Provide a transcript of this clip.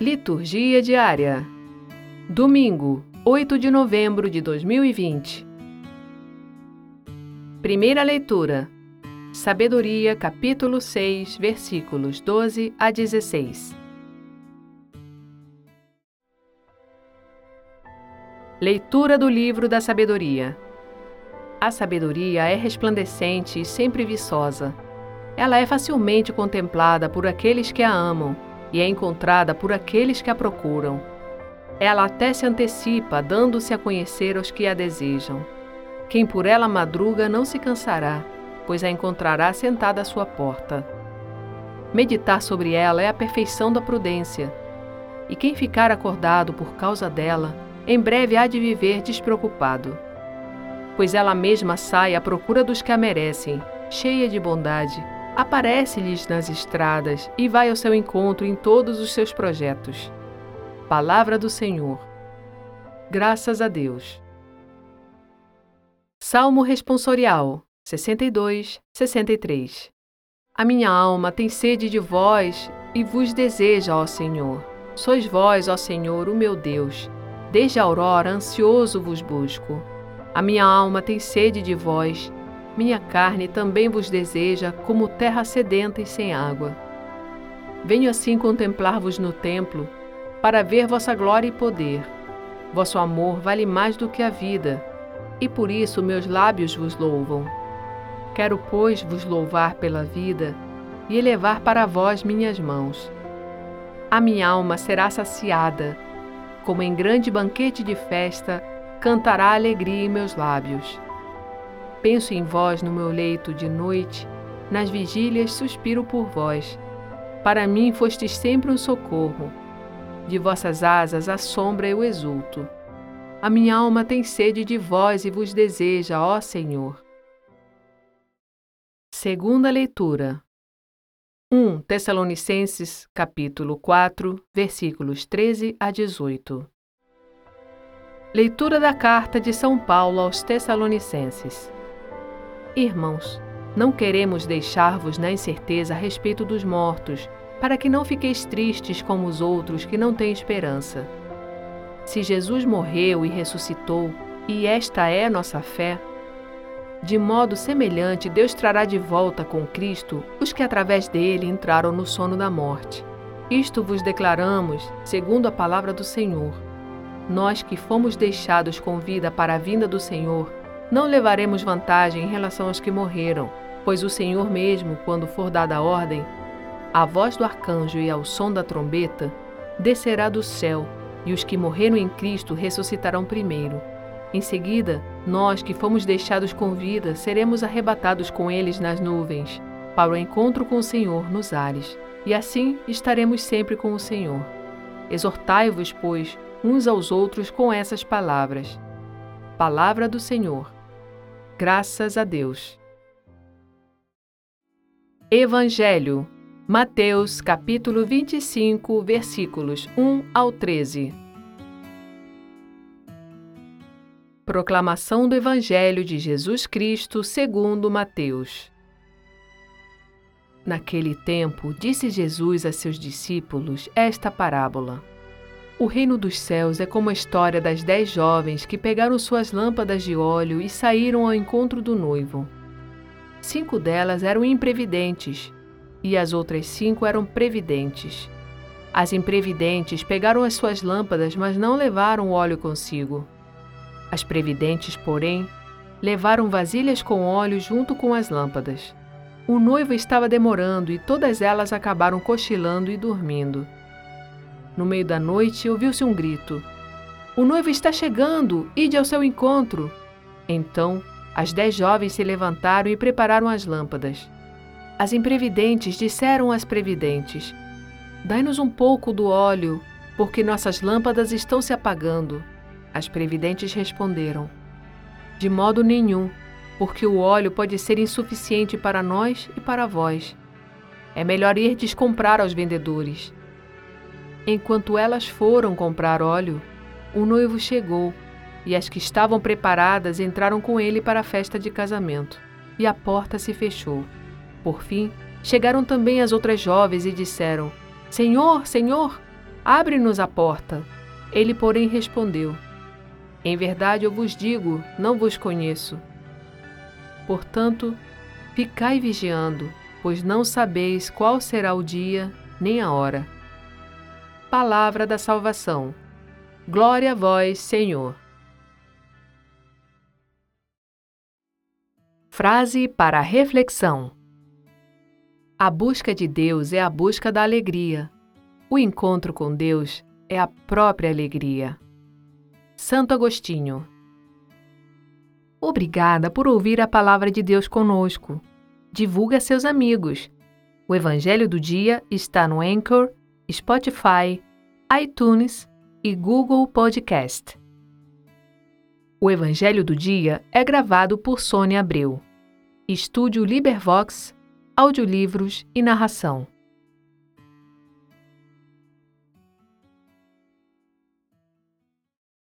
Liturgia diária. Domingo, 8 de novembro de 2020. Primeira leitura. Sabedoria, capítulo 6, versículos 12 a 16. Leitura do livro da sabedoria. A sabedoria é resplandecente e sempre viçosa. Ela é facilmente contemplada por aqueles que a amam e é encontrada por aqueles que a procuram. Ela até se antecipa, dando-se a conhecer aos que a desejam. Quem por ela madruga não se cansará, pois a encontrará sentada à sua porta. Meditar sobre ela é a perfeição da prudência. E quem ficar acordado por causa dela, em breve há de viver despreocupado. Pois ela mesma sai à procura dos que a merecem, cheia de bondade, aparece-lhes nas estradas e vai ao seu encontro em todos os seus projetos. Palavra do Senhor. Graças a Deus. Salmo Responsorial 62, 63 A minha alma tem sede de vós e vos deseja, ó Senhor. Sois vós, ó Senhor, o meu Deus. Desde a aurora ansioso vos busco. A minha alma tem sede de vós minha carne também vos deseja como terra sedenta e sem água. Venho assim contemplar-vos no templo, para ver vossa glória e poder. Vosso amor vale mais do que a vida, e por isso meus lábios vos louvam. Quero, pois, vos louvar pela vida e elevar para vós minhas mãos. A minha alma será saciada, como em grande banquete de festa, cantará alegria em meus lábios. Penso em vós no meu leito de noite, nas vigílias suspiro por vós. Para mim fostes sempre um socorro. De vossas asas a sombra eu exulto. A minha alma tem sede de vós e vos deseja, ó Senhor. Segunda leitura. 1 Tessalonicenses, capítulo 4, versículos 13 a 18. Leitura da carta de São Paulo aos Tessalonicenses. Irmãos, não queremos deixar-vos na incerteza a respeito dos mortos, para que não fiqueis tristes como os outros que não têm esperança. Se Jesus morreu e ressuscitou, e esta é nossa fé, de modo semelhante Deus trará de volta com Cristo os que através dele entraram no sono da morte. Isto vos declaramos, segundo a palavra do Senhor. Nós que fomos deixados com vida para a vinda do Senhor, não levaremos vantagem em relação aos que morreram, pois o Senhor mesmo, quando for dada a ordem, a voz do arcanjo e ao som da trombeta, descerá do céu, e os que morreram em Cristo ressuscitarão primeiro. Em seguida, nós que fomos deixados com vida seremos arrebatados com eles nas nuvens, para o encontro com o Senhor nos ares, e assim estaremos sempre com o Senhor. Exortai-vos, pois, uns aos outros com essas palavras. Palavra do Senhor. Graças a Deus. Evangelho, Mateus capítulo 25, versículos 1 ao 13. Proclamação do Evangelho de Jesus Cristo segundo Mateus. Naquele tempo, disse Jesus a seus discípulos esta parábola. O reino dos céus é como a história das dez jovens que pegaram suas lâmpadas de óleo e saíram ao encontro do noivo. Cinco delas eram imprevidentes e as outras cinco eram previdentes. As imprevidentes pegaram as suas lâmpadas, mas não levaram o óleo consigo. As previdentes, porém, levaram vasilhas com óleo junto com as lâmpadas. O noivo estava demorando e todas elas acabaram cochilando e dormindo. No meio da noite ouviu-se um grito: O noivo está chegando, ide ao seu encontro. Então, as dez jovens se levantaram e prepararam as lâmpadas. As imprevidentes disseram às previdentes: Dai-nos um pouco do óleo, porque nossas lâmpadas estão se apagando. As previdentes responderam: De modo nenhum, porque o óleo pode ser insuficiente para nós e para vós. É melhor ir descomprar aos vendedores. Enquanto elas foram comprar óleo, o noivo chegou e as que estavam preparadas entraram com ele para a festa de casamento, e a porta se fechou. Por fim, chegaram também as outras jovens e disseram: Senhor, Senhor, Abre-nos a porta. Ele, porém, respondeu: Em verdade eu vos digo, não vos conheço. Portanto, ficai vigiando, pois não sabeis qual será o dia nem a hora. Palavra da salvação. Glória a vós, Senhor. Frase para reflexão: A busca de Deus é a busca da alegria. O encontro com Deus é a própria alegria. Santo Agostinho. Obrigada por ouvir a palavra de Deus conosco. Divulgue a seus amigos. O Evangelho do Dia está no Anchor, Spotify, iTunes e Google Podcast. O Evangelho do Dia é gravado por Sônia Abreu. Estúdio Libervox, audiolivros e narração.